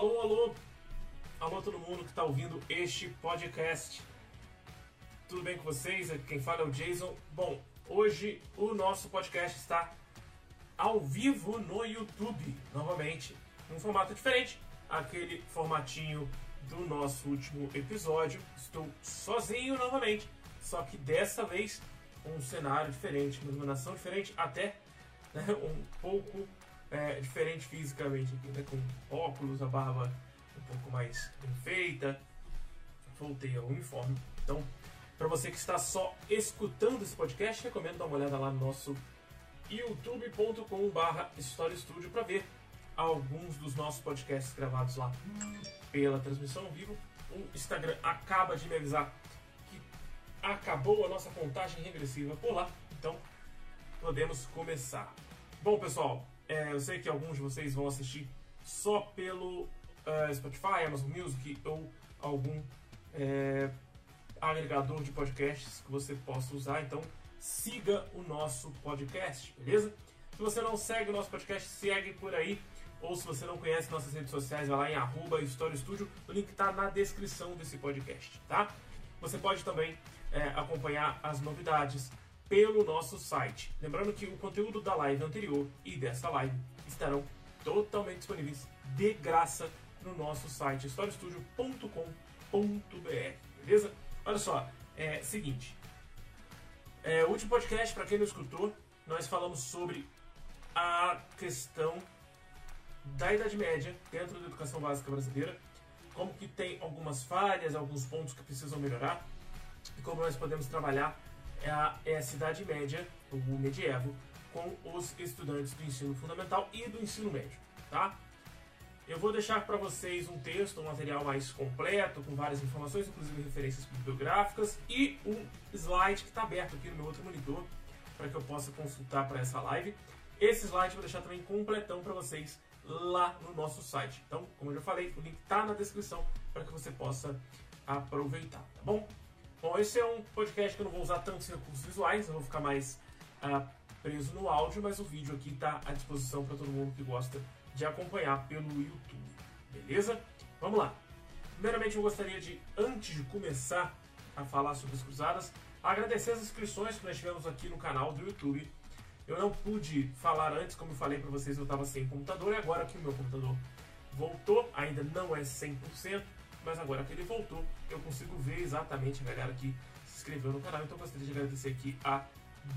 alô, alô! Alô todo mundo que está ouvindo este podcast. Tudo bem com vocês? Quem fala é o Jason. Bom, hoje o nosso podcast está ao vivo no YouTube, novamente, um formato diferente, aquele formatinho do nosso último episódio. Estou sozinho novamente, só que dessa vez um cenário diferente, uma iluminação diferente, até né, um pouco é, diferente fisicamente aqui, né, com óculos, a barba um pouco mais bem feita, voltei ao uniforme. Então, para você que está só escutando esse podcast, recomendo dar uma olhada lá no nosso youtube.com/barra História Studio para ver alguns dos nossos podcasts gravados lá pela transmissão ao vivo. O Instagram acaba de me avisar que acabou a nossa contagem regressiva por lá, então podemos começar. Bom, pessoal, é, eu sei que alguns de vocês vão assistir só pelo uh, Spotify, Amazon Music ou algum é, agregador de podcasts que você possa usar. Então, siga o nosso podcast, beleza? Se você não segue o nosso podcast, segue por aí. Ou se você não conhece nossas redes sociais, vai lá em arroba História. O link está na descrição desse podcast, tá? Você pode também é, acompanhar as novidades pelo nosso site. Lembrando que o conteúdo da live anterior e dessa live estarão totalmente disponíveis de graça no nosso site historiestudio.com.br, beleza? Olha só, é seguinte. É, o último podcast, para quem não escutou, nós falamos sobre a questão da Idade Média dentro da educação básica brasileira, como que tem algumas falhas, alguns pontos que precisam melhorar e como nós podemos trabalhar é a, é a Cidade Média, o medievo, com os estudantes do ensino fundamental e do ensino médio, tá? Eu vou deixar para vocês um texto, um material mais completo, com várias informações, inclusive referências bibliográficas, e um slide que está aberto aqui no meu outro monitor, para que eu possa consultar para essa live. Esse slide eu vou deixar também completão para vocês lá no nosso site. Então, como eu já falei, o link está na descrição para que você possa aproveitar, tá bom? Bom, esse é um podcast que eu não vou usar tantos recursos visuais, eu vou ficar mais uh, preso no áudio, mas o vídeo aqui está à disposição para todo mundo que gosta de acompanhar pelo YouTube, beleza? Vamos lá. Primeiramente, eu gostaria de, antes de começar a falar sobre as cruzadas, agradecer as inscrições que nós tivemos aqui no canal do YouTube. Eu não pude falar antes, como eu falei para vocês, eu estava sem computador e agora que o meu computador voltou, ainda não é 100%, mas agora que ele voltou, eu consigo ver exatamente a galera que se inscreveu no canal. Então gostaria de agradecer aqui a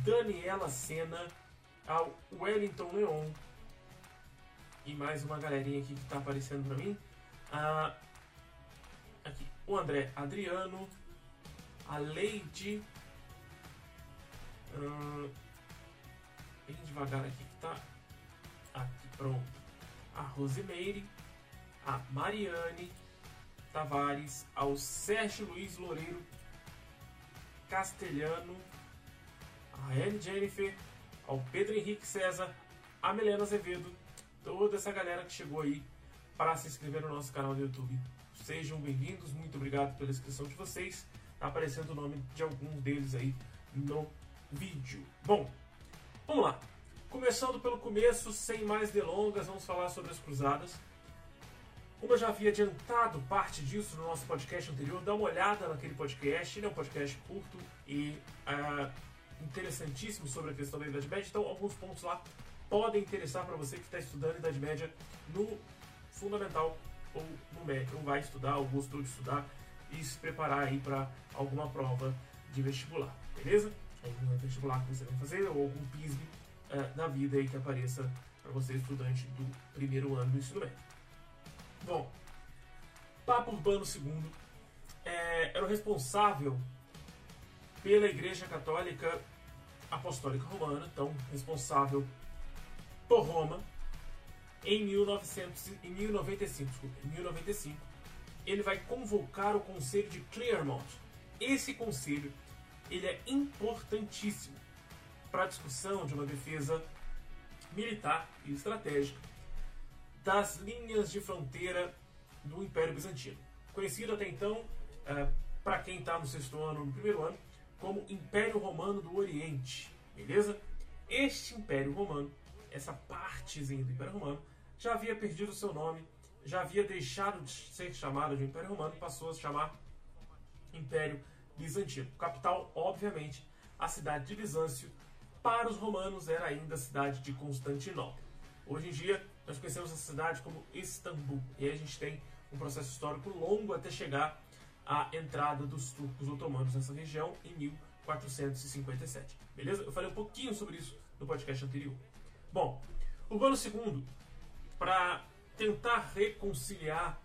Daniela Sena, ao Wellington Leon e mais uma galerinha aqui que está aparecendo para mim. Ah, aqui, o André Adriano, a Leide. Hum, bem devagar aqui que tá. Aqui, pronto. A Rosimeire, a Mariane, Tavares, ao Sérgio Luiz Loureiro Castelhano, a Anne Jennifer, ao Pedro Henrique César, a Milena Azevedo, toda essa galera que chegou aí para se inscrever no nosso canal do YouTube. Sejam bem-vindos, muito obrigado pela inscrição de vocês. Tá aparecendo o nome de alguns deles aí no vídeo. Bom, vamos lá. Começando pelo começo, sem mais delongas, vamos falar sobre as cruzadas. Como eu já havia adiantado parte disso no nosso podcast anterior, dá uma olhada naquele podcast. Ele é um podcast curto e uh, interessantíssimo sobre a questão da Idade Média. Então, alguns pontos lá podem interessar para você que está estudando Idade Média no fundamental ou no médio, ou vai estudar, ou gostou de estudar e se preparar aí para alguma prova de vestibular, beleza? Algum vestibular que você vai fazer ou algum PISB uh, da vida aí que apareça para você, estudante do primeiro ano do ensino médio. Bom, Papa Urbano II é, era o responsável pela Igreja Católica Apostólica Romana, então responsável por Roma, em, 1900, em 1095, desculpa, em 1095, ele vai convocar o Conselho de Clermont. Esse conselho ele é importantíssimo para a discussão de uma defesa militar e estratégica das linhas de fronteira do Império Bizantino, conhecido até então, é, para quem está no sexto ano, no primeiro ano, como Império Romano do Oriente, beleza? Este Império Romano, essa partezinha do Império Romano, já havia perdido seu nome já havia deixado de ser chamado de Império Romano e passou a se chamar Império Bizantino. Capital, obviamente, a cidade de Bizâncio. Para os romanos era ainda a cidade de Constantinopla. Hoje em dia, nós conhecemos essa cidade como Istambul. E aí a gente tem um processo histórico longo até chegar à entrada dos turcos otomanos nessa região em 1457. Beleza? Eu falei um pouquinho sobre isso no podcast anterior. Bom, Urbano II, para tentar reconciliar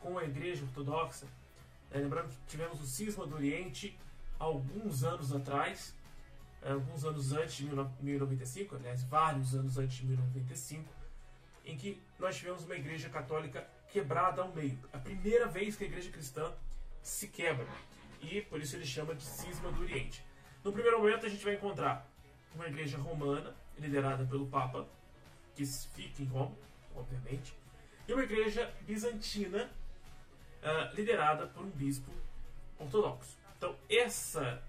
com a Igreja Ortodoxa, é, lembrando que tivemos o cisma do Oriente alguns anos atrás, é, alguns anos antes de 1095, aliás, vários anos antes de 1095, em que nós tivemos uma igreja católica quebrada ao meio. A primeira vez que a igreja cristã se quebra. E por isso ele chama de cisma do Oriente. No primeiro momento a gente vai encontrar uma igreja romana, liderada pelo Papa, que fica em Roma, obviamente, e uma igreja bizantina, uh, liderada por um bispo ortodoxo. Então, essa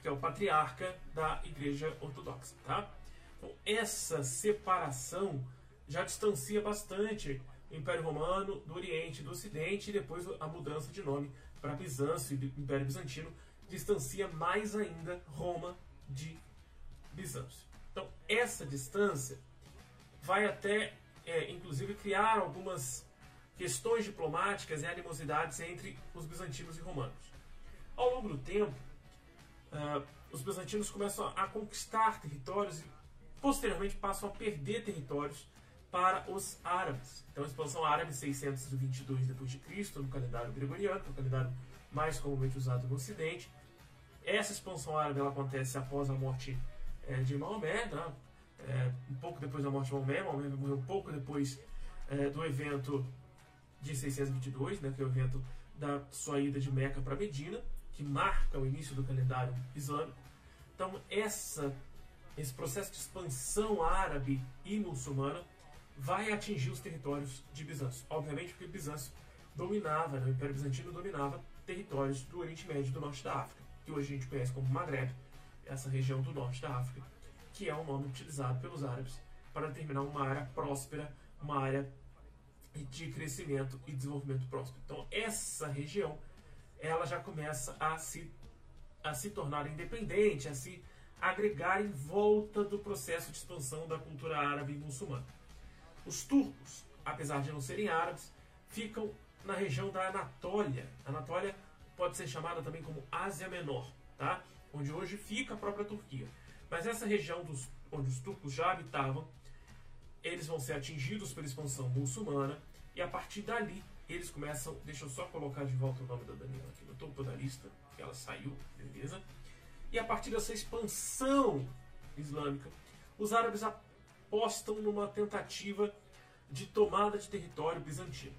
que é o patriarca da igreja ortodoxa, tá? Então, essa separação já distancia bastante o Império Romano do Oriente do Ocidente, e depois a mudança de nome para Bizâncio e Império Bizantino distancia mais ainda Roma de Bizâncio. Então, essa distância vai até é, inclusive criar algumas questões diplomáticas e animosidades entre os bizantinos e romanos. Ao longo do tempo, uh, os bizantinos começam a conquistar territórios e posteriormente passam a perder territórios para os árabes. Então, a expansão árabe 622 d.C., no calendário gregoriano, que é o calendário mais comumente usado no Ocidente. Essa expansão árabe ela acontece após a morte é, de Maomé, né? é, um pouco depois da morte de Maomé. Maomé morreu um pouco depois é, do evento de 622, né, que é o evento da sua ida de Meca para Medina, que marca o início do calendário islâmico. Então, essa, esse processo de expansão árabe e muçulmana vai atingir os territórios de Bizâncio. Obviamente, porque Bizâncio dominava, né, o Império Bizantino dominava territórios do Oriente Médio e do Norte da África, que hoje a gente conhece como Maghreb, essa região do Norte da África que é um nome utilizado pelos árabes para determinar uma área próspera, uma área de crescimento e desenvolvimento próspero. Então, essa região ela já começa a se, a se tornar independente, a se agregar em volta do processo de expansão da cultura árabe e muçulmana. Os turcos, apesar de não serem árabes, ficam na região da Anatólia. Anatólia pode ser chamada também como Ásia Menor, tá? onde hoje fica a própria Turquia. Mas essa região dos, onde os turcos já habitavam, eles vão ser atingidos pela expansão muçulmana e a partir dali eles começam. Deixa eu só colocar de volta o nome da Daniela aqui no topo da lista, que ela saiu, beleza? E a partir dessa expansão islâmica, os árabes apostam numa tentativa de tomada de território bizantino.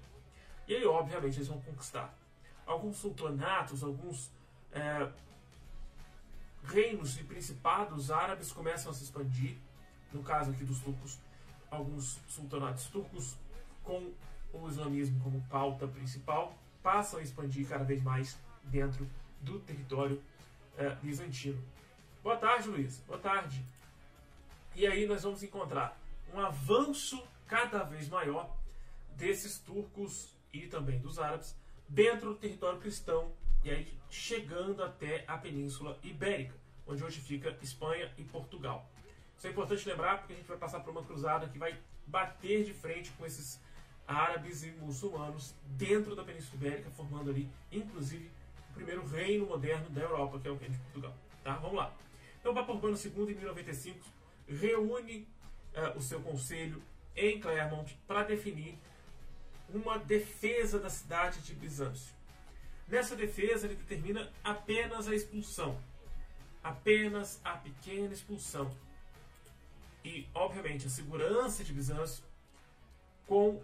E aí, obviamente, eles vão conquistar alguns sultanatos, alguns é, reinos e principados árabes começam a se expandir. No caso aqui dos turcos, alguns sultanatos turcos com o islamismo como pauta principal passam a expandir cada vez mais dentro do território é, bizantino. Boa tarde, Luiz. Boa tarde. E aí nós vamos encontrar um avanço cada vez maior desses turcos e também dos árabes dentro do território cristão e aí chegando até a Península Ibérica, onde hoje fica Espanha e Portugal. Isso é importante lembrar porque a gente vai passar por uma cruzada que vai bater de frente com esses árabes e muçulmanos dentro da Península Ibérica, formando ali, inclusive, o primeiro reino moderno da Europa, que é o reino de Portugal. Tá? Vamos lá. Então, o Papa Urbano II, em 1095, reúne uh, o seu conselho em Clermont para definir uma defesa da cidade de Bizâncio. Nessa defesa, ele determina apenas a expulsão. Apenas a pequena expulsão. E, obviamente, a segurança de Bizâncio com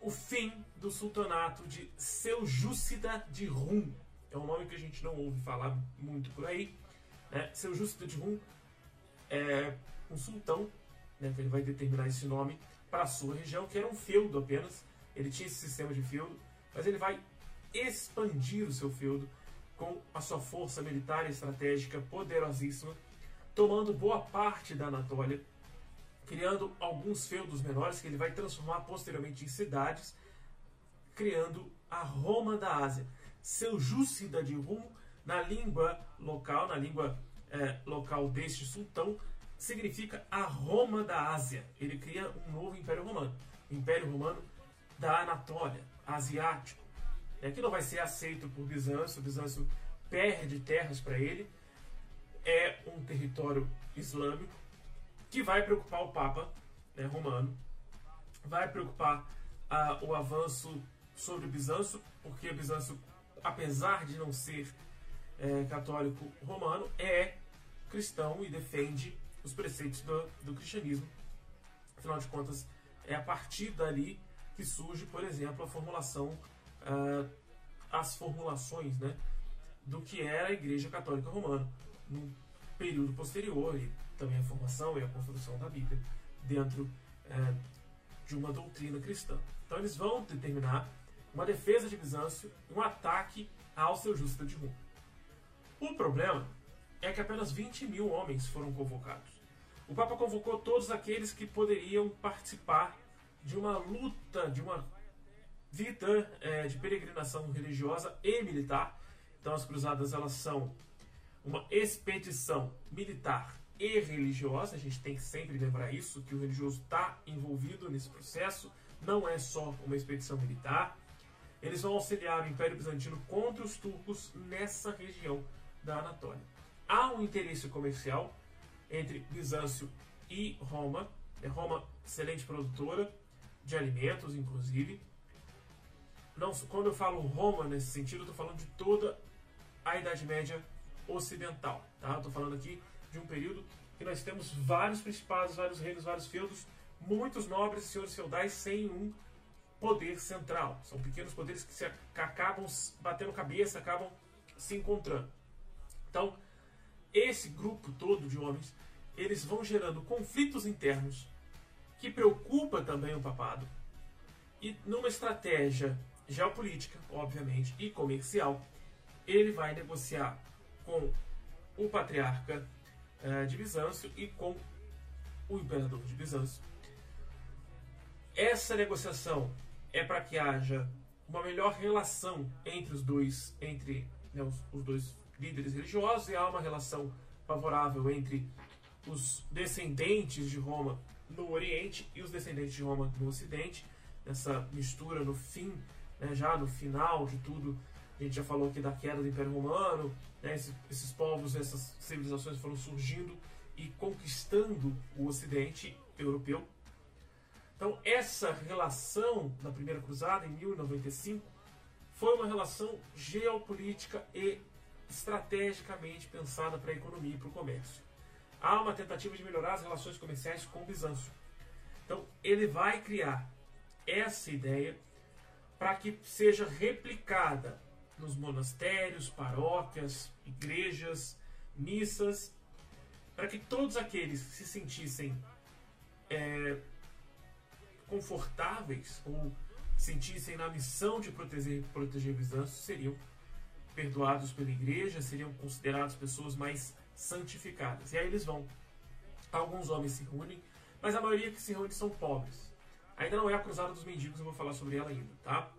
o fim do sultanato de Seljúcida de Rum. É um nome que a gente não ouve falar muito por aí. Né? Seljúcida de Rum é um sultão, né, que ele vai determinar esse nome para a sua região, que era um feudo apenas. Ele tinha esse sistema de feudo, mas ele vai expandir o seu feudo com a sua força militar e estratégica poderosíssima, tomando boa parte da Anatólia criando alguns feudos menores que ele vai transformar posteriormente em cidades, criando a Roma da Ásia. Seljúcida de Rum, na língua local, na língua é, local deste sultão, significa a Roma da Ásia. Ele cria um novo Império Romano. O Império Romano da Anatólia, asiático. É, que não vai ser aceito por Bizâncio. Bizâncio perde terras para ele. É um território islâmico que vai preocupar o Papa né, romano, vai preocupar ah, o avanço sobre Bizâncio, porque Bizâncio, apesar de não ser é, católico romano, é cristão e defende os preceitos do, do cristianismo. Afinal de contas, é a partir dali que surge, por exemplo, a formulação, uh, as formulações né, do que era a Igreja Católica Romana no período posterior e também a formação e a construção da Bíblia dentro uh, de uma doutrina cristã. Então eles vão determinar uma defesa de Bizâncio e um ataque ao seu justo de. O problema é que apenas 20 mil homens foram convocados. O Papa convocou todos aqueles que poderiam participar de uma luta, de uma vida é, de peregrinação religiosa e militar. Então as cruzadas elas são uma expedição militar e religiosa. A gente tem que sempre lembrar isso, que o religioso está envolvido nesse processo. Não é só uma expedição militar. Eles vão auxiliar o Império Bizantino contra os turcos nessa região da Anatólia. Há um interesse comercial entre Bizâncio e Roma. É Roma, excelente produtora, de alimentos, inclusive. Não, quando eu falo Roma nesse sentido, eu estou falando de toda a Idade Média ocidental. Tá? Estou falando aqui de um período que nós temos vários principados, vários reinos, vários feudos, muitos nobres senhores feudais sem um poder central. São pequenos poderes que, se, que acabam batendo cabeça, acabam se encontrando. Então, esse grupo todo de homens, eles vão gerando conflitos internos que preocupa também o papado. E numa estratégia geopolítica, obviamente, e comercial, ele vai negociar com o patriarca uh, de Bizâncio e com o imperador de Bizâncio. Essa negociação é para que haja uma melhor relação entre os dois, entre né, os, os dois líderes religiosos, e há uma relação favorável entre os descendentes de Roma no Oriente e os descendentes de Roma no Ocidente. Essa mistura no fim, né, já no final de tudo, a gente já falou aqui da queda do Império Romano, né, esses, esses povos, essas civilizações foram surgindo e conquistando o Ocidente europeu. Então, essa relação da Primeira Cruzada, em 1095, foi uma relação geopolítica e estrategicamente pensada para a economia e para o comércio há uma tentativa de melhorar as relações comerciais com o Bizâncio. Então, ele vai criar essa ideia para que seja replicada nos monastérios, paróquias, igrejas, missas, para que todos aqueles que se sentissem é, confortáveis ou sentissem na missão de proteger, proteger Bizâncio seriam perdoados pela igreja, seriam considerados pessoas mais santificadas. E aí eles vão. Alguns homens se reúnem, mas a maioria que se reúne são pobres. Ainda não é a cruzada dos mendigos, eu vou falar sobre ela ainda, tá?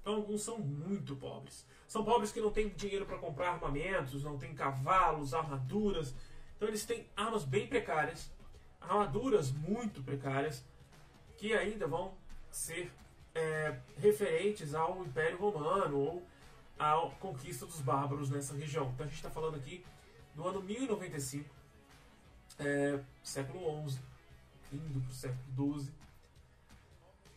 Então alguns são muito pobres. São pobres que não têm dinheiro para comprar armamentos, não têm cavalos, armaduras. Então eles têm armas bem precárias, armaduras muito precárias, que ainda vão ser é, referentes ao Império Romano ou à conquista dos bárbaros nessa região. Então a gente está falando aqui no ano 1095, é, século XI, indo para o século XII.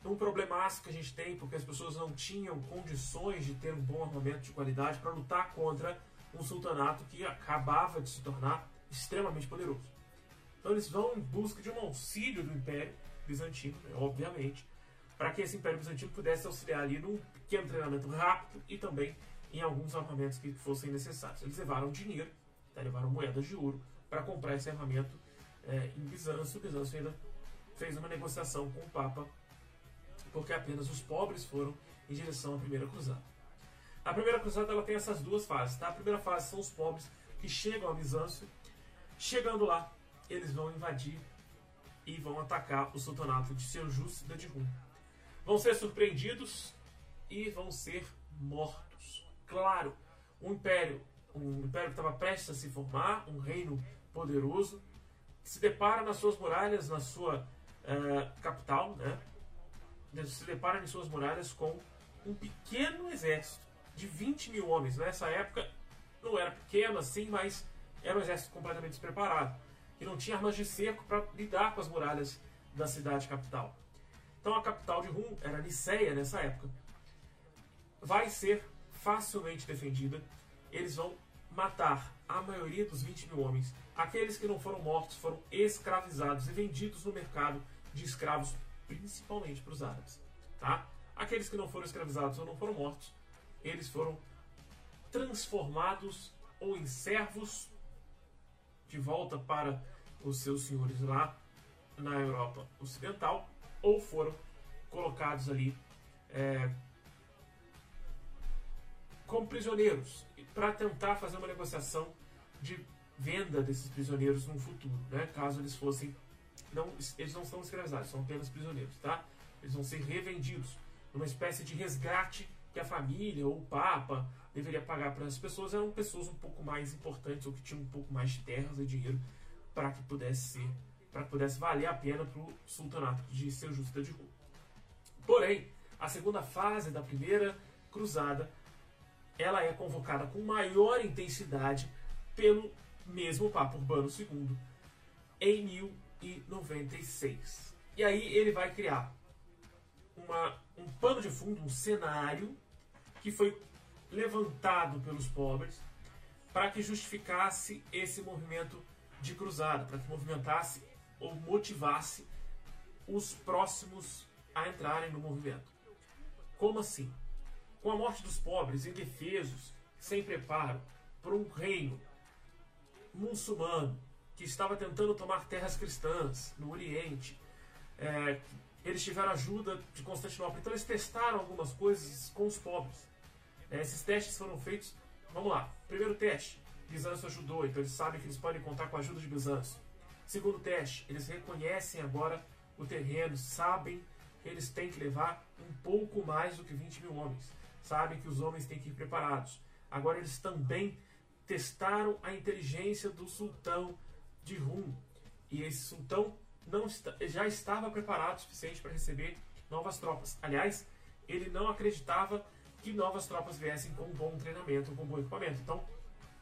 Um problemaço que a gente tem, porque as pessoas não tinham condições de ter um bom armamento de qualidade para lutar contra um sultanato que acabava de se tornar extremamente poderoso. Então eles vão em busca de um auxílio do Império Bizantino, né, obviamente, para que esse Império Bizantino pudesse auxiliar ali num pequeno treinamento rápido e também em alguns armamentos que fossem necessários. Eles levaram dinheiro Tá? Levaram moedas de ouro para comprar esse armamento é, em Bizâncio. Bizâncio ainda fez uma negociação com o Papa, porque apenas os pobres foram em direção à primeira cruzada. A primeira cruzada ela tem essas duas fases. Tá? A primeira fase são os pobres que chegam a Bizâncio. Chegando lá, eles vão invadir e vão atacar o sultanato de e de Rum. Vão ser surpreendidos e vão ser mortos. Claro, um império, um império que estava prestes a se formar, um reino poderoso, se depara nas suas muralhas, na sua uh, capital, né? se depara em suas muralhas com um pequeno exército de 20 mil homens. Nessa época não era pequeno assim, mas era um exército completamente despreparado, que não tinha armas de cerco para lidar com as muralhas da cidade capital. Então a capital de Rum era Niceia nessa época. Vai ser facilmente defendida. Eles vão matar a maioria dos 20 mil homens. Aqueles que não foram mortos foram escravizados e vendidos no mercado de escravos, principalmente para os árabes. Tá? Aqueles que não foram escravizados ou não foram mortos, eles foram transformados ou em servos de volta para os seus senhores lá na Europa Ocidental, ou foram colocados ali é, como prisioneiros para tentar fazer uma negociação de venda desses prisioneiros no futuro, né? Caso eles fossem não, eles não são escravizados, são apenas prisioneiros, tá? Eles vão ser revendidos numa espécie de resgate que a família ou o Papa deveria pagar para as pessoas. Eram pessoas um pouco mais importantes ou que tinham um pouco mais de terras e dinheiro para que pudesse ser, para pudesse valer a pena para o sultanato de Seljusta de Rum. Porém, a segunda fase da primeira cruzada ela é convocada com maior intensidade pelo mesmo Papa Urbano II em 1096. E aí ele vai criar uma, um pano de fundo, um cenário que foi levantado pelos pobres para que justificasse esse movimento de cruzada, para que movimentasse ou motivasse os próximos a entrarem no movimento. Como assim? Com a morte dos pobres, indefesos, sem preparo, por um reino muçulmano que estava tentando tomar terras cristãs no Oriente, é, eles tiveram ajuda de Constantinopla. Então eles testaram algumas coisas com os pobres. É, esses testes foram feitos. Vamos lá. Primeiro teste: Bizâncio ajudou, então eles sabem que eles podem contar com a ajuda de Bizâncio. Segundo teste: eles reconhecem agora o terreno, sabem que eles têm que levar um pouco mais do que 20 mil homens sabem que os homens têm que ir preparados. Agora eles também testaram a inteligência do sultão de Rum. E esse sultão não está, já estava preparado o suficiente para receber novas tropas. Aliás, ele não acreditava que novas tropas viessem com um bom treinamento, com um bom equipamento. Então,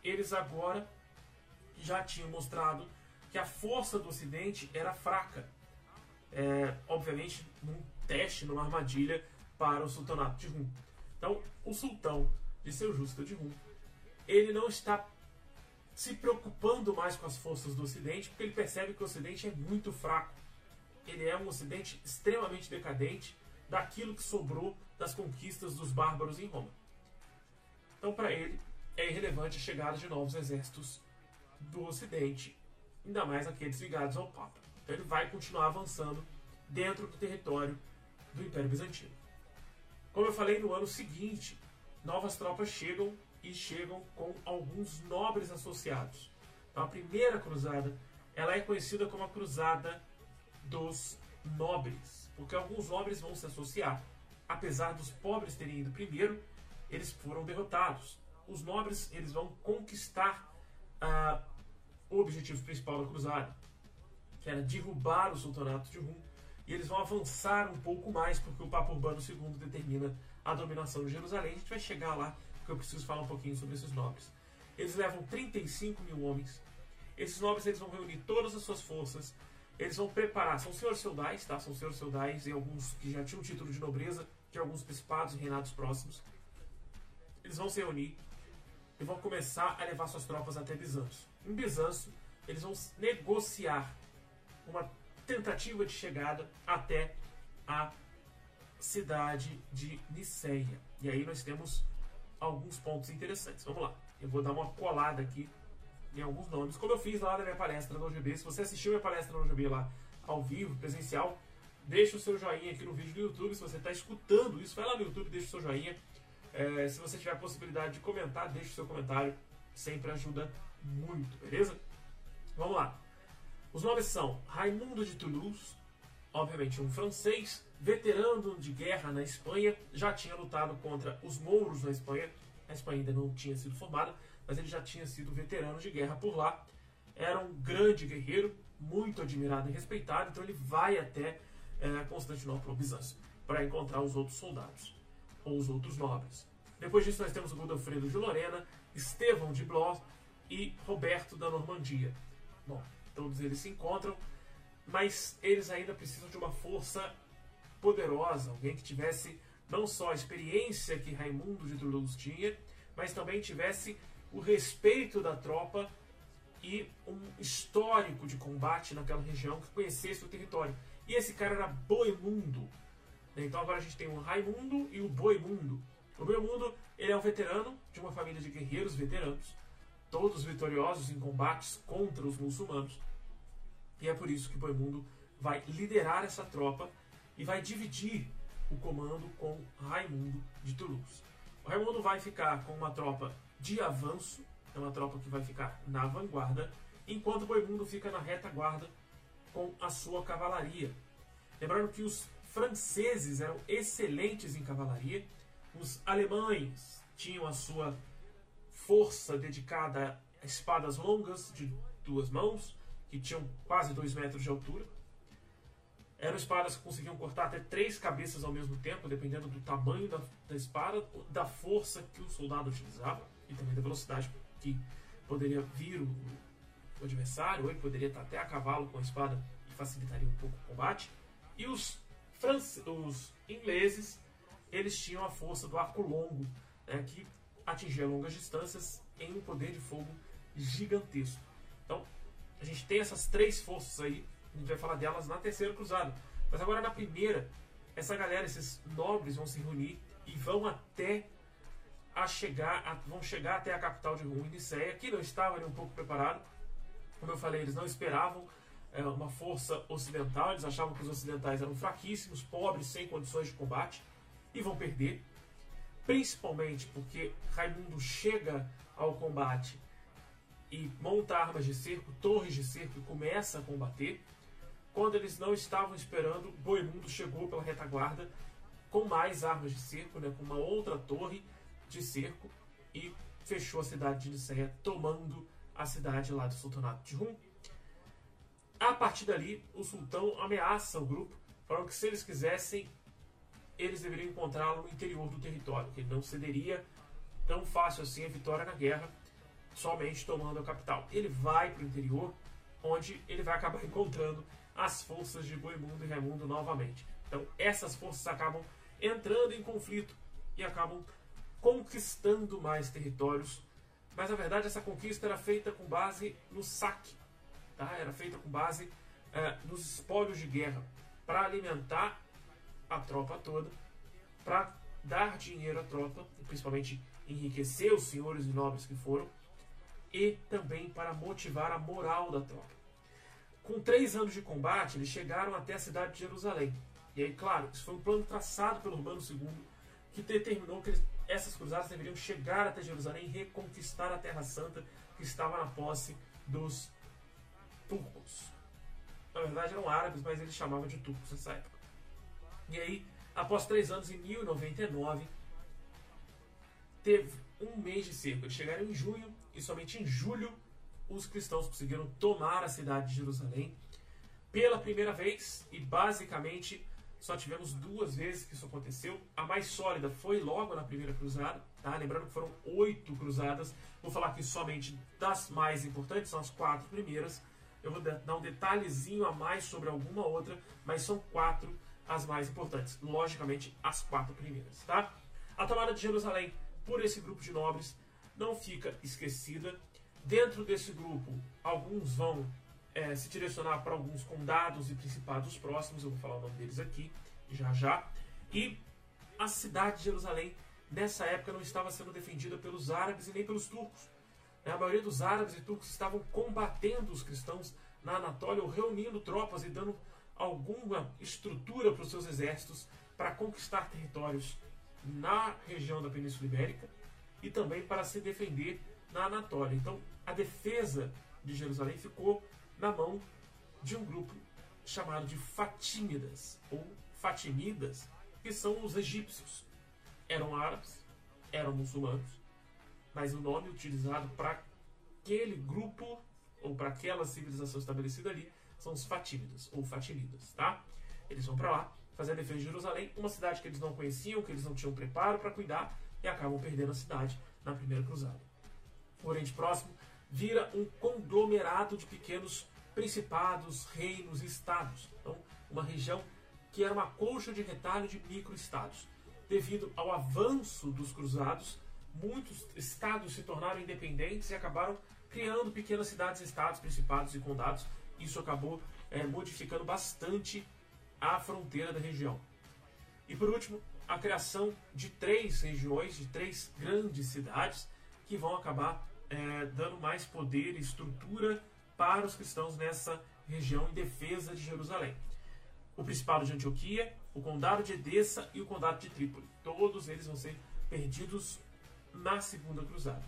eles agora já tinham mostrado que a força do Ocidente era fraca. É, obviamente, num teste, numa armadilha para o sultanato de Rum. Então, o sultão de seu justo de Rum, ele não está se preocupando mais com as forças do Ocidente, porque ele percebe que o Ocidente é muito fraco. Ele é um Ocidente extremamente decadente daquilo que sobrou das conquistas dos bárbaros em Roma. Então, para ele, é irrelevante a chegada de novos exércitos do Ocidente, ainda mais aqueles ligados ao Papa. Então, ele vai continuar avançando dentro do território do Império Bizantino. Como eu falei, no ano seguinte, novas tropas chegam e chegam com alguns nobres associados. Então, a primeira cruzada ela é conhecida como a cruzada dos nobres, porque alguns nobres vão se associar. Apesar dos pobres terem ido primeiro, eles foram derrotados. Os nobres eles vão conquistar uh, o objetivo principal da cruzada, que era derrubar o sultanato de Rum e eles vão avançar um pouco mais, porque o Papa Urbano II determina a dominação de Jerusalém. A gente vai chegar lá, porque eu preciso falar um pouquinho sobre esses nobres. Eles levam 35 mil homens. Esses nobres eles vão reunir todas as suas forças. Eles vão preparar, são senhores feudais, tá? São senhores feudais e alguns que já tinham título de nobreza de alguns principados e reinados próximos. Eles vão se reunir e vão começar a levar suas tropas até Bizâncio. Em Bizâncio, eles vão negociar uma tentativa de chegada até a cidade de Niceia. E aí nós temos alguns pontos interessantes. Vamos lá. Eu vou dar uma colada aqui em alguns nomes, como eu fiz lá na minha palestra no OGB. Se você assistiu minha palestra no OGB lá ao vivo, presencial, deixa o seu joinha aqui no vídeo do YouTube. Se você está escutando isso, vai lá no YouTube, deixa o seu joinha. É, se você tiver a possibilidade de comentar, deixa o seu comentário. Sempre ajuda muito, beleza? Vamos lá. Os nomes são Raimundo de Toulouse, obviamente um francês, veterano de guerra na Espanha, já tinha lutado contra os mouros na Espanha. A Espanha ainda não tinha sido formada, mas ele já tinha sido veterano de guerra por lá. Era um grande guerreiro, muito admirado e respeitado, então ele vai até é, Constantinopla ou Bizâncio para encontrar os outros soldados ou os outros nobres. Depois disso, nós temos Godofredo de Lorena, Estevão de Blois e Roberto da Normandia. Bom, todos eles se encontram, mas eles ainda precisam de uma força poderosa, alguém que tivesse não só a experiência que Raimundo de Toulouse tinha, mas também tivesse o respeito da tropa e um histórico de combate naquela região que conhecesse o território. E esse cara era Boemundo. Então agora a gente tem o Raimundo e o Boemundo. O Boemundo ele é um veterano de uma família de guerreiros veteranos, todos vitoriosos em combates contra os muçulmanos. E é por isso que Boemundo vai liderar essa tropa e vai dividir o comando com Raimundo de Toulouse. O Raimundo vai ficar com uma tropa de avanço, é uma tropa que vai ficar na vanguarda, enquanto Boimundo fica na retaguarda com a sua cavalaria. Lembrando que os franceses eram excelentes em cavalaria, os alemães tinham a sua força dedicada a espadas longas de duas mãos, que tinham quase dois metros de altura. Eram espadas que conseguiam cortar até três cabeças ao mesmo tempo, dependendo do tamanho da, da espada, da força que o soldado utilizava e também da velocidade que poderia vir o, o adversário, ou ele poderia estar até a cavalo com a espada e facilitaria um pouco o combate. E os, os ingleses, eles tinham a força do arco longo, né, que atingia longas distâncias em um poder de fogo gigantesco. Então, a gente tem essas três forças aí, a gente vai falar delas na terceira cruzada. Mas agora na primeira, essa galera, esses nobres vão se reunir e vão até a chegar, a, vão chegar até a capital de Niceia, que não estava ali um pouco preparado. Como eu falei, eles não esperavam é, uma força ocidental, eles achavam que os ocidentais eram fraquíssimos, pobres, sem condições de combate, e vão perder. Principalmente porque Raimundo chega ao combate e monta armas de cerco, torres de cerco e começa a combater. Quando eles não estavam esperando, Boimundo chegou pela retaguarda com mais armas de cerco, né, com uma outra torre de cerco e fechou a cidade de Niceia, tomando a cidade lá do sultanato de Rum. A partir dali, o sultão ameaça o grupo, falando que se eles quisessem, eles deveriam encontrá-lo no interior do território, que não cederia tão fácil assim a vitória na guerra, somente tomando a capital. Ele vai para o interior, onde ele vai acabar encontrando as forças de Boimundo e Raimundo novamente. Então, essas forças acabam entrando em conflito e acabam conquistando mais territórios. Mas na verdade essa conquista era feita com base no saque, tá? era feita com base é, nos espólios de guerra, para alimentar a tropa toda, para dar dinheiro à tropa, principalmente enriquecer os senhores e nobres que foram, e também para motivar a moral da tropa. Com três anos de combate, eles chegaram até a cidade de Jerusalém. E aí, claro, isso foi um plano traçado pelo Urbano II que determinou que essas cruzadas deveriam chegar até Jerusalém e reconquistar a Terra Santa que estava na posse dos turcos. Na verdade eram árabes, mas eles chamavam de turcos nessa época. E aí, após três anos, em 1099, teve um mês de cerco. Eles chegaram em junho e somente em julho os cristãos conseguiram tomar a cidade de Jerusalém pela primeira vez e basicamente só tivemos duas vezes que isso aconteceu. A mais sólida foi logo na primeira cruzada, tá? Lembrando que foram oito cruzadas. Vou falar aqui somente das mais importantes, são as quatro primeiras. Eu vou dar um detalhezinho a mais sobre alguma outra, mas são quatro as mais importantes. Logicamente, as quatro primeiras, tá? A tomada de Jerusalém por esse grupo de nobres não fica esquecida. Dentro desse grupo, alguns vão é, se direcionar para alguns condados e principados próximos, eu vou falar o nome deles aqui já já. E a cidade de Jerusalém, nessa época, não estava sendo defendida pelos árabes e nem pelos turcos. A maioria dos árabes e turcos estavam combatendo os cristãos na Anatólia, ou reunindo tropas e dando alguma estrutura para os seus exércitos para conquistar territórios na região da Península Ibérica e também para se defender na Anatólia. Então, a defesa de Jerusalém ficou na mão de um grupo chamado de Fatímidas ou Fatimidas, que são os egípcios. Eram árabes, eram muçulmanos, mas o nome utilizado para aquele grupo ou para aquela civilização estabelecida ali são os Fatímidas ou Fatimidas, tá? Eles vão para lá fazer a defesa de Jerusalém, uma cidade que eles não conheciam, que eles não tinham preparo para cuidar e acabam perdendo a cidade na primeira cruzada. O Oriente Próximo vira um conglomerado de pequenos principados, reinos e estados. Então, uma região que era uma colcha de retalho de microestados. Devido ao avanço dos cruzados, muitos estados se tornaram independentes e acabaram criando pequenas cidades, estados, principados e condados. Isso acabou é, modificando bastante a fronteira da região. E por último, a criação de três regiões, de três grandes cidades, que vão acabar é, dando mais poder e estrutura para os cristãos nessa região em defesa de Jerusalém. O Principado de Antioquia, o Condado de Edessa e o Condado de Trípoli. Todos eles vão ser perdidos na Segunda Cruzada.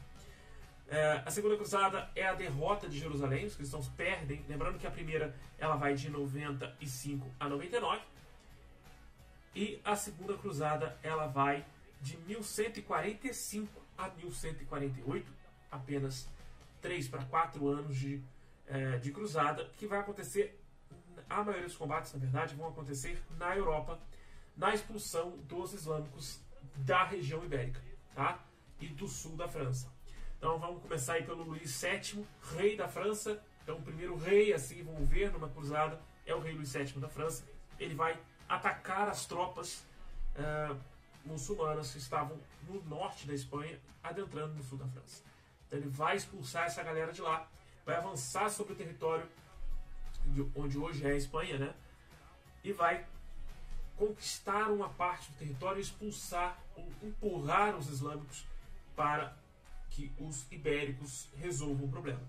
É, a Segunda Cruzada é a derrota de Jerusalém, os cristãos perdem. Lembrando que a primeira ela vai de 95 a 99. E a Segunda Cruzada ela vai de 1145 a 1148, apenas 3 para 4 anos de é, de cruzada, que vai acontecer, a maioria dos combates, na verdade, vão acontecer na Europa, na expulsão dos islâmicos da região ibérica tá? e do sul da França. Então vamos começar aí pelo Luís VII, rei da França. Então o primeiro rei, assim, vamos ver numa cruzada, é o rei Luís VII da França. Ele vai atacar as tropas uh, muçulmanas que estavam no norte da Espanha, adentrando no sul da França. Então ele vai expulsar essa galera de lá vai avançar sobre o território onde hoje é a Espanha, né? E vai conquistar uma parte do território, expulsar ou empurrar os islâmicos para que os ibéricos resolvam o problema.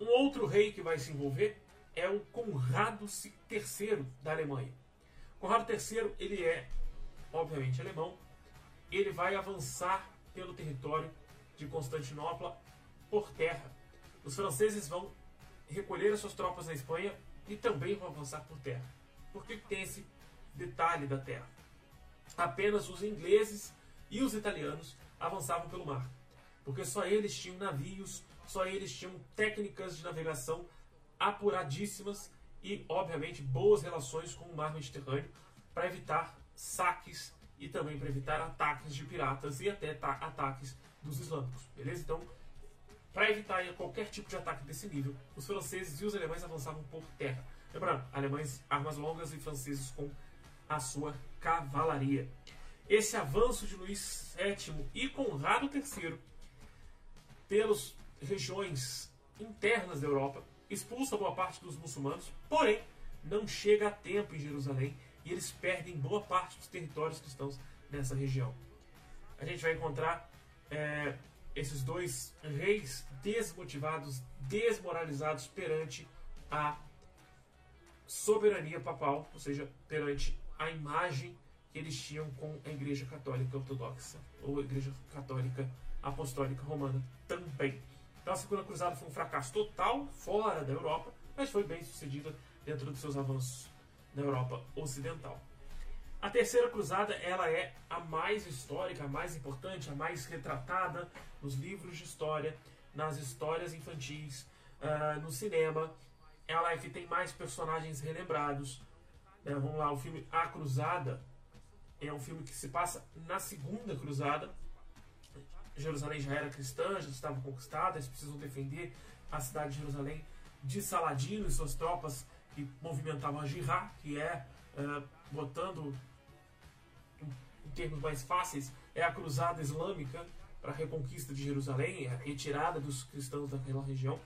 Um outro rei que vai se envolver é o Conrado III da Alemanha. Conrado III, ele é, obviamente, alemão. Ele vai avançar pelo território de Constantinopla por terra os franceses vão recolher as suas tropas na Espanha e também vão avançar por terra. Por que tem esse detalhe da terra? Apenas os ingleses e os italianos avançavam pelo mar, porque só eles tinham navios, só eles tinham técnicas de navegação apuradíssimas e, obviamente, boas relações com o mar Mediterrâneo para evitar saques e também para evitar ataques de piratas e até ataques dos islâmicos, beleza? Então, para evitar qualquer tipo de ataque desse nível, os franceses e os alemães avançavam por terra. Lembrando, alemães armas longas e franceses com a sua cavalaria. Esse avanço de Luís VII e Conrado III pelas regiões internas da Europa expulsa boa parte dos muçulmanos, porém não chega a tempo em Jerusalém e eles perdem boa parte dos territórios cristãos nessa região. A gente vai encontrar é, esses dois reis desmotivados, desmoralizados perante a soberania papal, ou seja, perante a imagem que eles tinham com a Igreja Católica Ortodoxa, ou a Igreja Católica Apostólica Romana também. Então a Segunda Cruzada foi um fracasso total fora da Europa, mas foi bem sucedida dentro dos seus avanços na Europa Ocidental. A terceira cruzada ela é a mais histórica, a mais importante, a mais retratada nos livros de história, nas histórias infantis, uh, no cinema. Ela é que tem mais personagens relembrados. Né? Vamos lá, o filme A Cruzada é um filme que se passa na segunda cruzada. Jerusalém já era cristã, já estava conquistada, eles precisam defender a cidade de Jerusalém de Saladino e suas tropas que movimentavam a Jihad, que é uh, botando em termos mais fáceis, é a cruzada islâmica para a reconquista de Jerusalém, a retirada dos cristãos daquela região.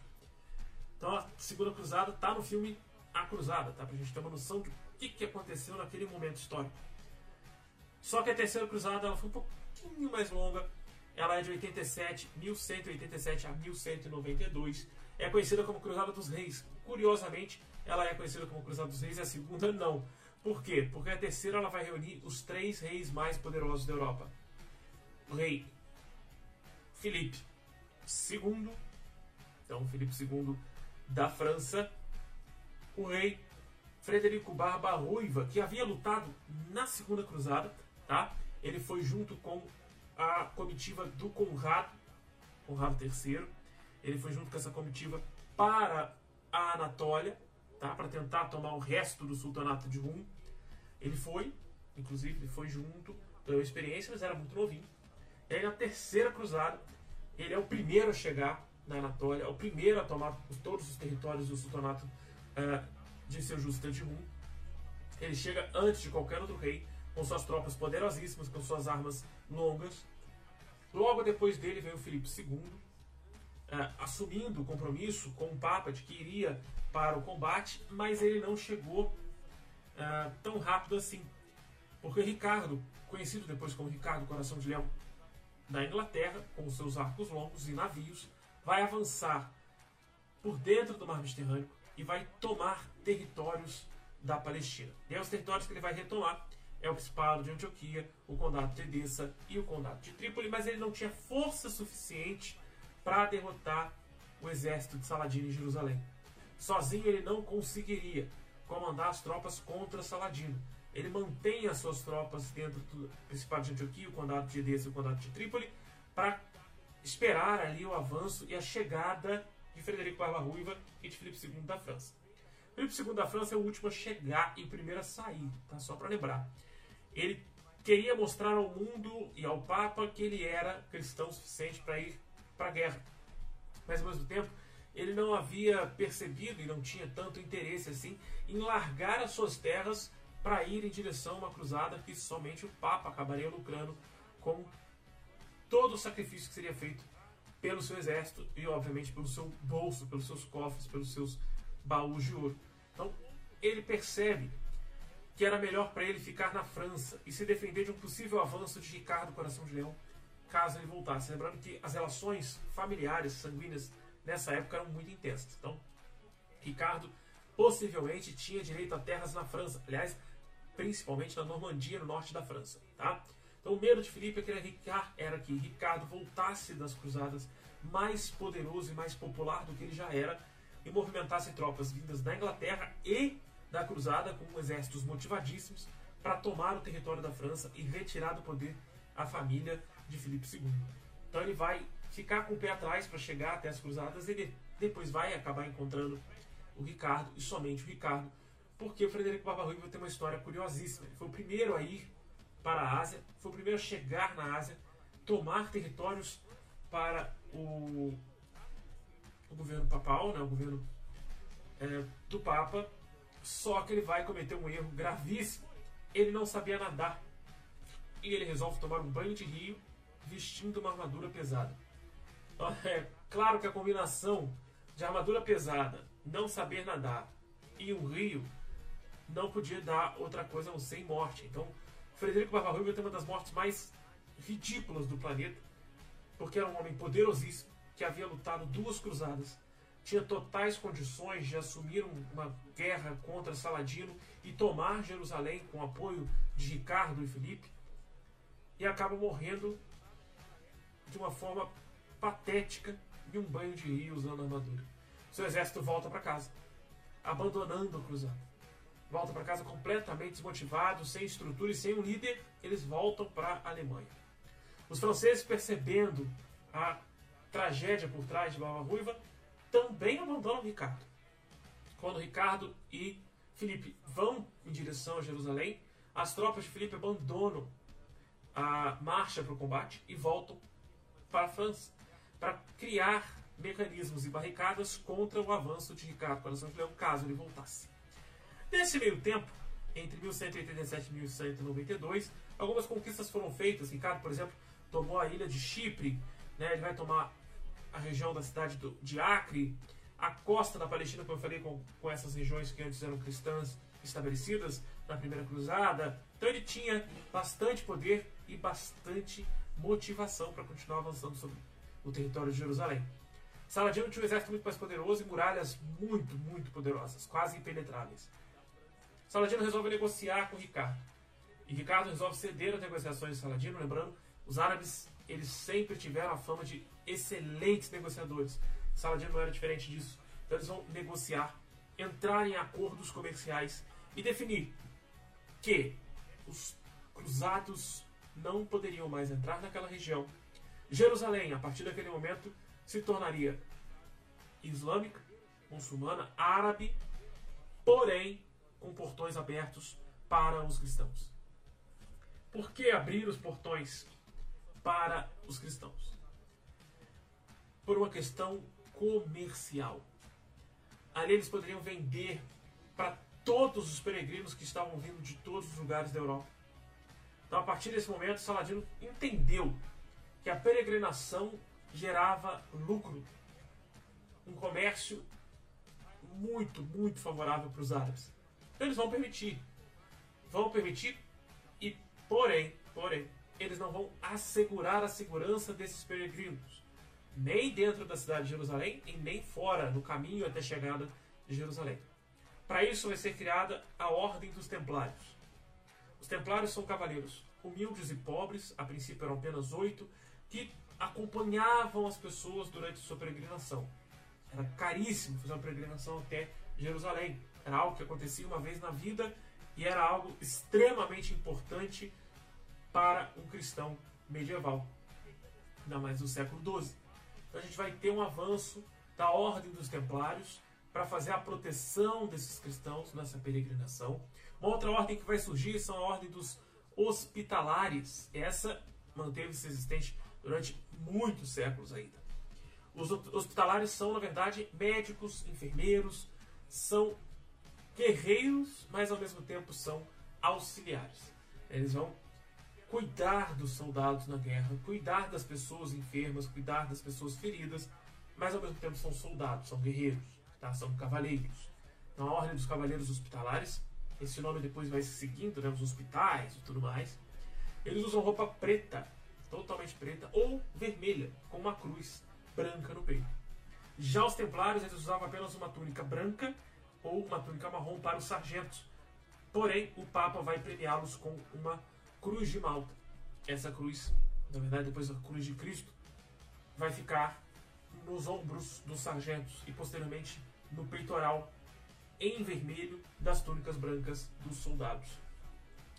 Então a segunda cruzada está no filme A Cruzada, tá? para a gente ter uma noção do que, que aconteceu naquele momento histórico. Só que a terceira cruzada ela foi um pouquinho mais longa. Ela é de 87, 1187 a 1192. É conhecida como Cruzada dos Reis. Curiosamente, ela é conhecida como Cruzada dos Reis e a segunda não. Por quê? Porque a terceira ela vai reunir os três reis mais poderosos da Europa. O rei Filipe II, então Filipe II da França, o rei Frederico Barba Ruiva, que havia lutado na Segunda Cruzada, tá? Ele foi junto com a comitiva do Conrado, Conrado III. Ele foi junto com essa comitiva para a Anatólia, tá? Para tentar tomar o resto do sultanato de Rum. Ele foi, inclusive, ele foi junto, pela experiência, mas era muito novinho. E aí na terceira cruzada, ele é o primeiro a chegar na Anatólia, é o primeiro a tomar todos os territórios do sultanato uh, de seu de Rum. Ele chega antes de qualquer outro rei, com suas tropas poderosíssimas, com suas armas longas. Logo depois dele vem o Filipe II, uh, assumindo o compromisso com o Papa de que iria para o combate, mas ele não chegou uh, tão rápido assim. Porque Ricardo, conhecido depois como Ricardo Coração de Leão, da Inglaterra, com seus arcos longos e navios, vai avançar por dentro do Mar Mediterrâneo e vai tomar territórios da Palestina. E aí os territórios que ele vai retomar é o Principado de Antioquia, o Condado de Edessa e o Condado de Trípoli, mas ele não tinha força suficiente para derrotar o exército de Saladino em Jerusalém. Sozinho ele não conseguiria comandar as tropas contra Saladino. Ele mantém as suas tropas dentro do Principado de Antioquia, o Condado de Edessa e o Condado de Trípoli, para esperar ali o avanço e a chegada de Frederico Barba Ruiva e de Filipe II da França. Filipe II da França é o último a chegar e o primeiro a sair, tá? só para lembrar. Ele queria mostrar ao mundo e ao Papa que ele era cristão o suficiente para ir para a guerra. Mas ao mesmo tempo, ele não havia percebido e não tinha tanto interesse assim em largar as suas terras para ir em direção a uma cruzada que somente o Papa acabaria lucrando com todo o sacrifício que seria feito pelo seu exército e, obviamente, pelo seu bolso, pelos seus cofres, pelos seus baús de ouro. Então, ele percebe que era melhor para ele ficar na França e se defender de um possível avanço de Ricardo Coração de Leão, caso ele voltasse. Lembrando que as relações familiares, sanguíneas, nessa época eram muito intensas. Então, Ricardo possivelmente tinha direito a terras na França, aliás, principalmente na Normandia, no norte da França. Tá? Então o medo de Filipe era que Ricardo voltasse das cruzadas mais poderoso e mais popular do que ele já era e movimentasse tropas vindas da Inglaterra e da cruzada com exércitos motivadíssimos para tomar o território da França e retirar do poder a família de Filipe II. Então ele vai ficar com o pé atrás para chegar até as cruzadas e depois vai acabar encontrando o Ricardo e somente o Ricardo, porque o Frederico Barbarroja tem uma história curiosíssima. Ele foi o primeiro a ir para a Ásia, foi o primeiro a chegar na Ásia, tomar territórios para o, o governo papal, né, o governo é, do Papa, só que ele vai cometer um erro gravíssimo. Ele não sabia nadar. E ele resolve tomar um banho de rio vestindo uma armadura pesada. É claro que a combinação de armadura pesada, não saber nadar e um rio não podia dar outra coisa a não ser morte. Então, Frederico Barbarroja tem uma das mortes mais ridículas do planeta, porque era um homem poderosíssimo que havia lutado duas cruzadas, tinha totais condições de assumir uma guerra contra Saladino e tomar Jerusalém com apoio de Ricardo e Felipe, e acaba morrendo de uma forma patética em um banho de rio usando armadura. Seu exército volta para casa, abandonando a cruzada volta para casa completamente desmotivados, sem estrutura e sem um líder, eles voltam para a Alemanha. Os franceses, percebendo a tragédia por trás de Barba Ruiva, também abandonam Ricardo. Quando Ricardo e Felipe vão em direção a Jerusalém, as tropas de Felipe abandonam a marcha para o combate e voltam para a França para criar mecanismos e barricadas contra o avanço de Ricardo Coração de Leão, caso ele voltasse. Nesse meio tempo, entre 1187 e 1192, algumas conquistas foram feitas. Ricardo, por exemplo, tomou a ilha de Chipre, né? ele vai tomar a região da cidade do, de Acre, a costa da Palestina, como eu falei, com, com essas regiões que antes eram cristãs estabelecidas na Primeira Cruzada. Então ele tinha bastante poder e bastante motivação para continuar avançando sobre o território de Jerusalém. Saladino tinha um exército muito mais poderoso e muralhas muito, muito poderosas, quase impenetráveis. Saladino resolve negociar com Ricardo. E Ricardo resolve ceder as negociações de Saladino, lembrando, os árabes eles sempre tiveram a fama de excelentes negociadores. Saladino não era diferente disso. Então eles vão negociar entrar em acordos comerciais e definir que os cruzados não poderiam mais entrar naquela região. Jerusalém, a partir daquele momento, se tornaria islâmica, muçulmana, árabe, porém com portões abertos para os cristãos. Por que abrir os portões para os cristãos? Por uma questão comercial. Ali eles poderiam vender para todos os peregrinos que estavam vindo de todos os lugares da Europa. Então, a partir desse momento, Saladino entendeu que a peregrinação gerava lucro, um comércio muito, muito favorável para os árabes. Então, eles vão permitir, vão permitir e, porém, porém, eles não vão assegurar a segurança desses peregrinos, nem dentro da cidade de Jerusalém e nem fora, no caminho até a chegada de Jerusalém. Para isso vai ser criada a Ordem dos Templários. Os Templários são cavaleiros humildes e pobres, a princípio eram apenas oito, que acompanhavam as pessoas durante sua peregrinação. Era caríssimo fazer uma peregrinação até Jerusalém. Era algo que acontecia uma vez na vida e era algo extremamente importante para um cristão medieval, ainda mais no século XII. Então a gente vai ter um avanço da Ordem dos Templários para fazer a proteção desses cristãos nessa peregrinação. Uma outra ordem que vai surgir são a Ordem dos Hospitalares. Essa manteve-se existente durante muitos séculos ainda. Os hospitalares são, na verdade, médicos, enfermeiros, são guerreiros, mas ao mesmo tempo são auxiliares. Eles vão cuidar dos soldados na guerra, cuidar das pessoas enfermas, cuidar das pessoas feridas, mas ao mesmo tempo são soldados, são guerreiros, tá? são cavaleiros. Então, a Ordem dos Cavaleiros Hospitalares, esse nome depois vai se seguindo, né? os hospitais e tudo mais, eles usam roupa preta, totalmente preta, ou vermelha, com uma cruz branca no peito. Já os templários, eles usavam apenas uma túnica branca ou uma túnica marrom para os sargentos. Porém, o Papa vai premiá-los com uma cruz de Malta. Essa cruz, na verdade, depois da cruz de Cristo, vai ficar nos ombros dos sargentos e posteriormente no peitoral em vermelho das túnicas brancas dos soldados.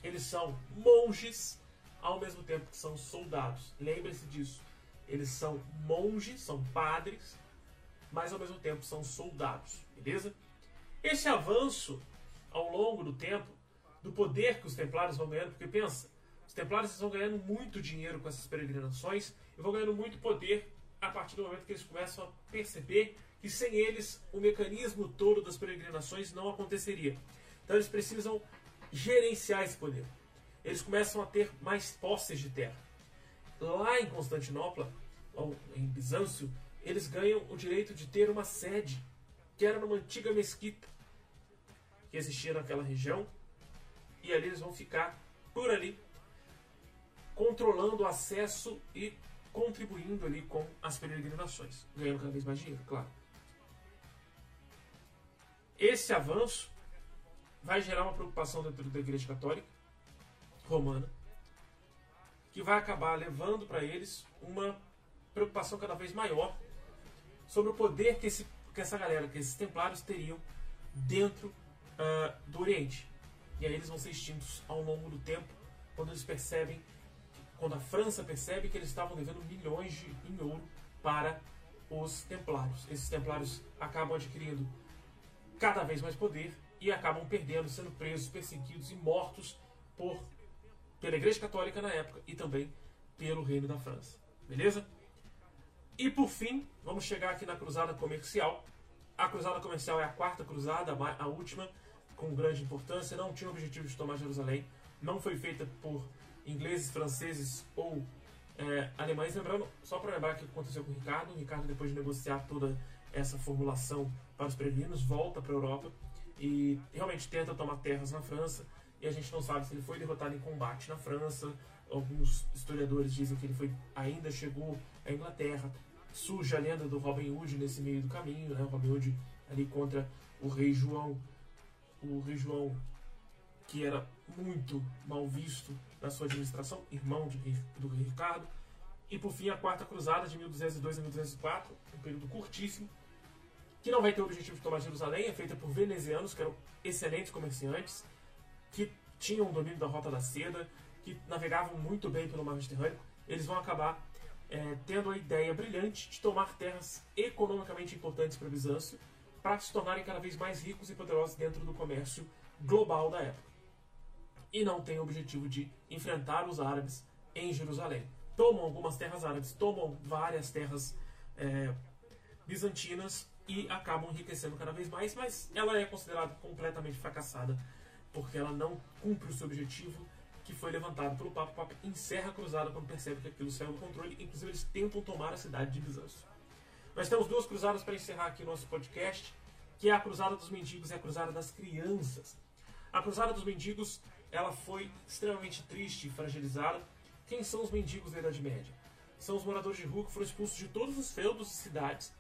Eles são monges ao mesmo tempo que são soldados. Lembre-se disso. Eles são monges, são padres, mas ao mesmo tempo são soldados, beleza? Esse avanço ao longo do tempo do poder que os templários vão ganhando, porque pensa, os templários vão ganhando muito dinheiro com essas peregrinações e vão ganhando muito poder a partir do momento que eles começam a perceber que sem eles o mecanismo todo das peregrinações não aconteceria. Então eles precisam gerenciar esse poder. Eles começam a ter mais posses de terra. Lá em Constantinopla, ou em Bizâncio, eles ganham o direito de ter uma sede, que era numa antiga mesquita que existia naquela região, e ali eles vão ficar por ali, controlando o acesso e contribuindo ali com as peregrinações, ganhando cada vez mais dinheiro, claro. Esse avanço vai gerar uma preocupação dentro da Igreja Católica Romana, que vai acabar levando para eles uma preocupação cada vez maior sobre o poder que, esse, que essa galera, que esses templários teriam dentro uh, do Oriente. E aí eles vão ser extintos ao longo do tempo, quando eles percebem, quando a França percebe que eles estavam devendo milhões de, em ouro para os templários. Esses templários acabam adquirindo cada vez mais poder e acabam perdendo, sendo presos, perseguidos e mortos por pela Igreja Católica na época e também pelo Reino da França. Beleza? E por fim, vamos chegar aqui na cruzada comercial. A cruzada comercial é a quarta cruzada, a última, com grande importância. Não tinha o objetivo de tomar Jerusalém. Não foi feita por ingleses, franceses ou é, alemães. Lembrando, só para lembrar o que aconteceu com o Ricardo. O Ricardo, depois de negociar toda essa formulação para os peregrinos, volta para a Europa e realmente tenta tomar terras na França e a gente não sabe se ele foi derrotado em combate na França. Alguns historiadores dizem que ele foi, ainda chegou à Inglaterra. Surge a lenda do Robin Hood nesse meio do caminho, né? O Robin Hood ali contra o rei João, o rei João que era muito mal visto na sua administração, irmão de, do Ricardo. E por fim a quarta cruzada de 1202 a 1204, um período curtíssimo, que não vai ter o objetivo de tomar Jerusalém, é feita por venezianos, que eram excelentes comerciantes, que tinham domínio da Rota da Seda, que navegavam muito bem pelo mar Mediterrâneo. Eles vão acabar é, tendo a ideia brilhante de tomar terras economicamente importantes para Bizâncio, para se tornarem cada vez mais ricos e poderosos dentro do comércio global da época. E não tem o objetivo de enfrentar os árabes em Jerusalém. Tomam algumas terras árabes, tomam várias terras é, bizantinas e acabam enriquecendo cada vez mais, mas ela é considerada completamente fracassada porque ela não cumpre o seu objetivo que foi levantado pelo Papa. O Papa encerra a cruzada quando percebe que aquilo saiu do controle. Inclusive, eles tentam tomar a cidade de Bizâncio. Nós temos duas cruzadas para encerrar aqui o nosso podcast, que é a Cruzada dos Mendigos e a Cruzada das Crianças. A Cruzada dos Mendigos ela foi extremamente triste e fragilizada. Quem são os mendigos da Idade Média? São os moradores de rua que foram expulsos de todos os feudos e cidades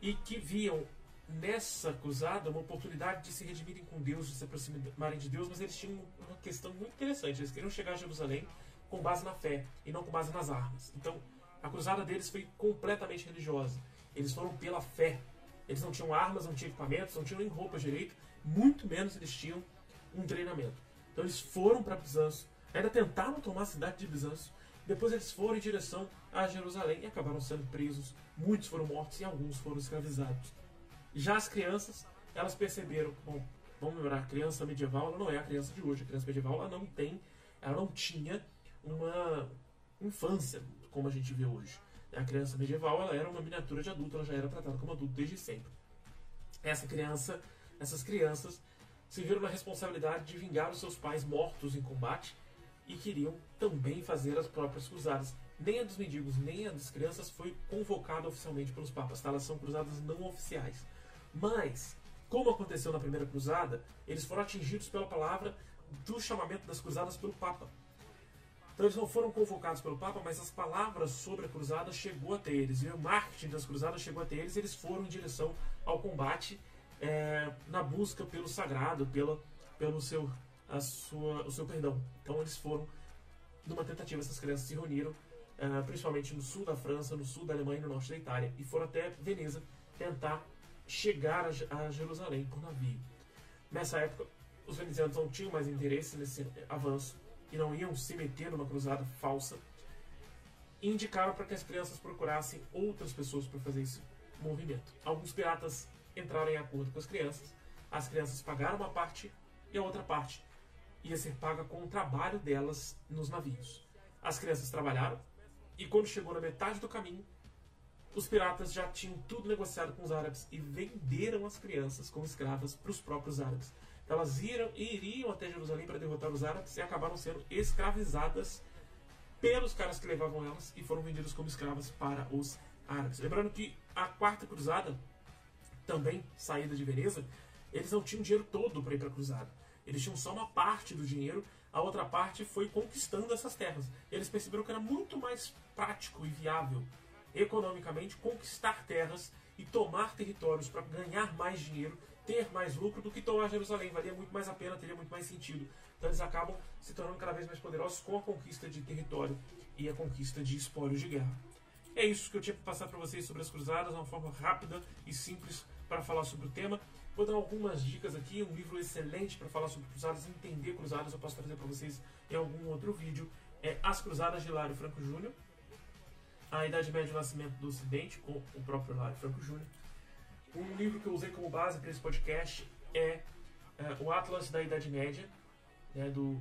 e que viam nessa cruzada uma oportunidade de se redimirem com Deus, de se aproximarem de Deus, mas eles tinham uma questão muito interessante. Eles queriam chegar a Jerusalém com base na fé e não com base nas armas. Então, a cruzada deles foi completamente religiosa. Eles foram pela fé. Eles não tinham armas, não tinham equipamentos, não tinham nem roupa direito, muito menos eles tinham um treinamento. Então, eles foram para Bizâncio, ainda tentaram tomar a cidade de Bizâncio. Depois, eles foram em direção a Jerusalém e acabaram sendo presos. Muitos foram mortos e alguns foram escravizados. Já as crianças, elas perceberam, bom, vamos lembrar, a criança medieval não é a criança de hoje. A criança medieval ela não tem, ela não tinha uma infância como a gente vê hoje. A criança medieval ela era uma miniatura de adulto, ela já era tratada como adulto desde sempre. Essa criança, essas crianças se viram na responsabilidade de vingar os seus pais mortos em combate e queriam também fazer as próprias cruzadas. Nem a dos mendigos, nem a das crianças foi convocada oficialmente pelos papas, tá? elas são cruzadas não oficiais. Mas, como aconteceu na primeira cruzada, eles foram atingidos pela palavra do chamamento das cruzadas pelo Papa. Então eles não foram convocados pelo Papa, mas as palavras sobre a cruzada chegou até eles. E o marketing das cruzadas chegou até eles e eles foram em direção ao combate é, na busca pelo sagrado, pela, pelo seu, a sua, o seu perdão. Então eles foram numa tentativa, essas crianças se reuniram, é, principalmente no sul da França, no sul da Alemanha e no norte da Itália, e foram até Veneza tentar chegar a Jerusalém por navio. Nessa época, os venezianos não tinham mais interesse nesse avanço e não iam se meter numa cruzada falsa. E indicaram para que as crianças procurassem outras pessoas para fazer esse movimento. Alguns piratas entraram em acordo com as crianças, as crianças pagaram uma parte e a outra parte ia ser paga com o trabalho delas nos navios. As crianças trabalharam e quando chegou na metade do caminho, os piratas já tinham tudo negociado com os árabes e venderam as crianças como escravas para os próprios árabes. Elas iram, iriam até Jerusalém para derrotar os árabes e acabaram sendo escravizadas pelos caras que levavam elas e foram vendidas como escravas para os árabes. Lembrando que a quarta cruzada, também saída de Veneza, eles não tinham dinheiro todo para ir para a cruzada. Eles tinham só uma parte do dinheiro, a outra parte foi conquistando essas terras. Eles perceberam que era muito mais prático e viável economicamente conquistar terras e tomar territórios para ganhar mais dinheiro, ter mais lucro do que tomar Jerusalém. Valia muito mais a pena, teria muito mais sentido. Então eles acabam se tornando cada vez mais poderosos com a conquista de território e a conquista de espólios de guerra. É isso que eu tinha para passar para vocês sobre as cruzadas, uma forma rápida e simples para falar sobre o tema. Vou dar algumas dicas aqui, um livro excelente para falar sobre cruzadas, entender cruzadas, eu posso trazer para vocês em algum outro vídeo. É As Cruzadas de Lário Franco Júnior, a Idade Média e o Nascimento do Ocidente, com o próprio Lário Franco Júnior. Um livro que eu usei como base para esse podcast é, é, O Atlas da Idade Média, né, do,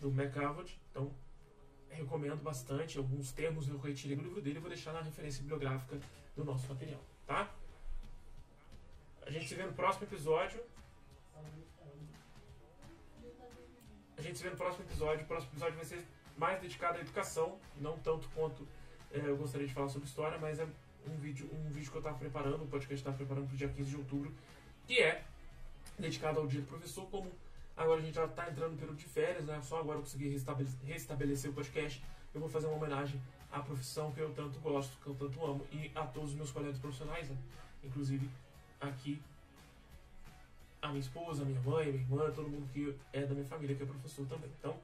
do McAvoy. Então, recomendo bastante. Alguns termos eu retirei do livro dele vou deixar na referência bibliográfica do nosso material, tá? A gente se vê no próximo episódio. A gente se vê no próximo episódio. O próximo episódio vai ser mais dedicado à educação, não tanto quanto é, eu gostaria de falar sobre história, mas é um vídeo, um vídeo que eu estava preparando, um podcast que estava preparando para o dia 15 de outubro, que é dedicado ao dia do professor, como agora a gente já está entrando no período de férias, né? Só agora eu consegui restabelecer, restabelecer o podcast. Eu vou fazer uma homenagem à profissão que eu tanto gosto, que eu tanto amo, e a todos os meus colegas profissionais, né? Inclusive aqui a minha esposa, a minha mãe, a minha irmã, todo mundo que é da minha família, que é professor também. Então,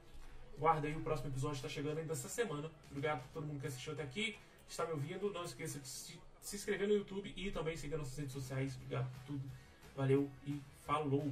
Guarda aí, o próximo episódio está chegando ainda essa semana. Obrigado por todo mundo que assistiu até aqui, está me ouvindo. Não esqueça de se se inscrever no YouTube e também seguir nossas redes sociais. Obrigado por tudo. Valeu e falou!